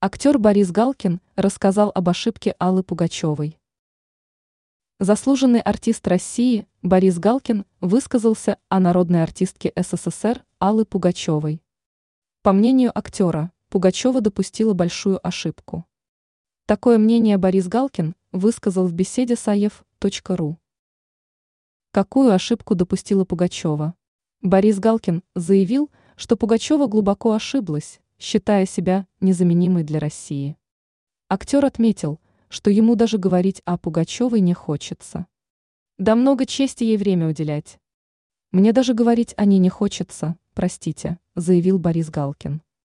Актер Борис Галкин рассказал об ошибке Аллы Пугачевой. Заслуженный артист России Борис Галкин высказался о народной артистке СССР Аллы Пугачевой. По мнению актера, Пугачева допустила большую ошибку. Такое мнение Борис Галкин высказал в беседе с аев.ру. Какую ошибку допустила Пугачева? Борис Галкин заявил, что Пугачева глубоко ошиблась, считая себя незаменимой для России. Актер отметил, что ему даже говорить о Пугачевой не хочется. Да много чести ей время уделять. Мне даже говорить о ней не хочется, простите, заявил Борис Галкин.